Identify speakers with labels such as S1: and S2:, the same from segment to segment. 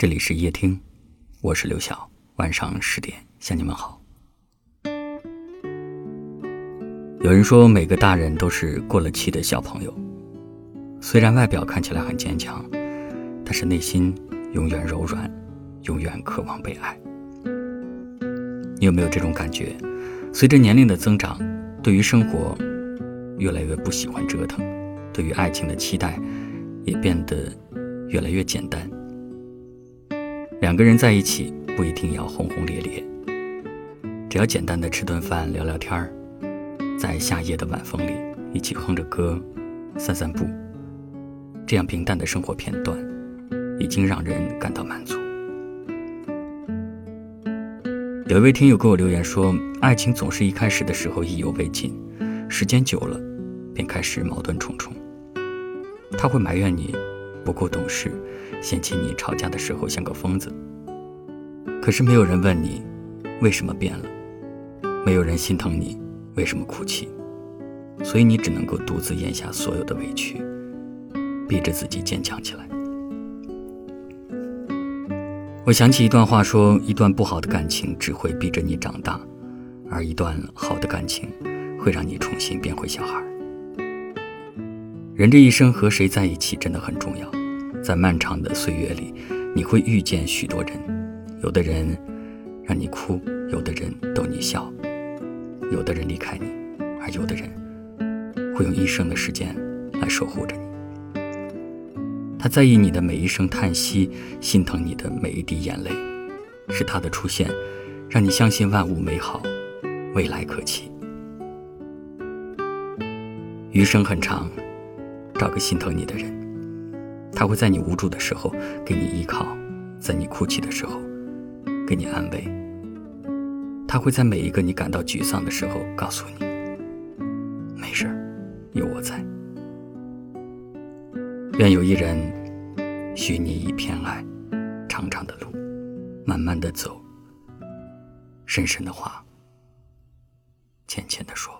S1: 这里是夜听，我是刘晓。晚上十点向你们好。有人说，每个大人都是过了气的小朋友，虽然外表看起来很坚强，但是内心永远柔软，永远渴望被爱。你有没有这种感觉？随着年龄的增长，对于生活越来越不喜欢折腾，对于爱情的期待也变得越来越简单。两个人在一起不一定要轰轰烈烈，只要简单的吃顿饭、聊聊天儿，在夏夜的晚风里一起哼着歌、散散步，这样平淡的生活片段，已经让人感到满足。有一位听友给我留言说：“爱情总是一开始的时候意犹未尽，时间久了，便开始矛盾重重。他会埋怨你不够懂事。”嫌弃你吵架的时候像个疯子，可是没有人问你为什么变了，没有人心疼你为什么哭泣，所以你只能够独自咽下所有的委屈，逼着自己坚强起来。我想起一段话说：一段不好的感情只会逼着你长大，而一段好的感情会让你重新变回小孩。人这一生和谁在一起真的很重要。在漫长的岁月里，你会遇见许多人，有的人让你哭，有的人逗你笑，有的人离开你，而有的人会用一生的时间来守护着你。他在意你的每一声叹息，心疼你的每一滴眼泪，是他的出现，让你相信万物美好，未来可期。余生很长，找个心疼你的人。他会在你无助的时候给你依靠，在你哭泣的时候给你安慰。他会在每一个你感到沮丧的时候告诉你：“没事有我在。”愿有一人许你一片爱，长长的路，慢慢的走，深深的话，浅浅的说。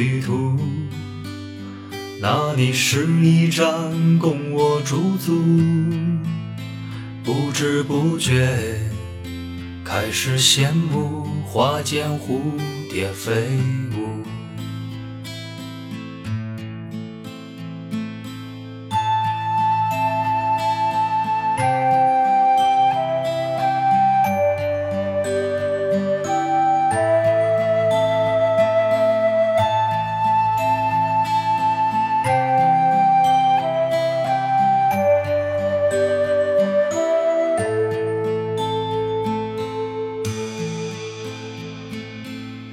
S2: 旅途，那里是一站供我驻足，不知不觉开始羡慕花间蝴蝶飞舞。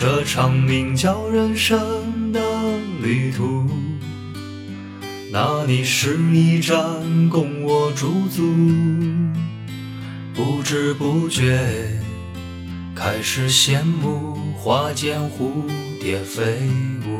S2: 这场名叫人生的旅途，那里是一站供我驻足，不知不觉开始羡慕花间蝴蝶飞舞。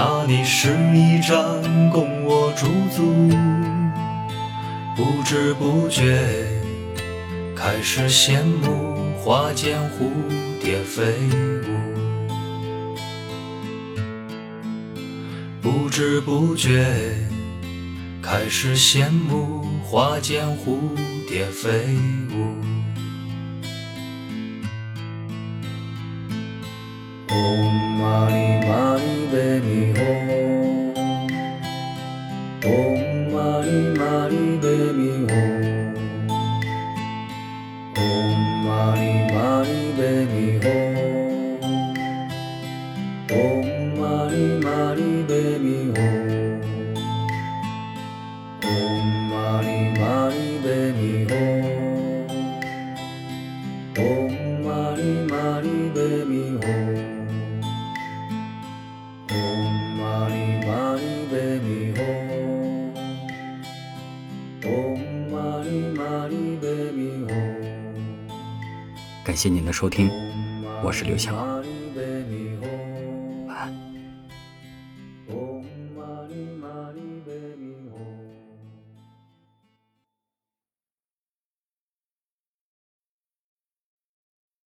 S2: 那里是一站供我驻足，不知不觉开始羡慕花间蝴蝶飞舞，不知不觉开始羡慕花间蝴蝶飞舞。まりまり紅ほほん。まりまり紅ほほんまりまり紅ほほんまりまり紅ほ
S1: 感谢您的收听，我是刘翔。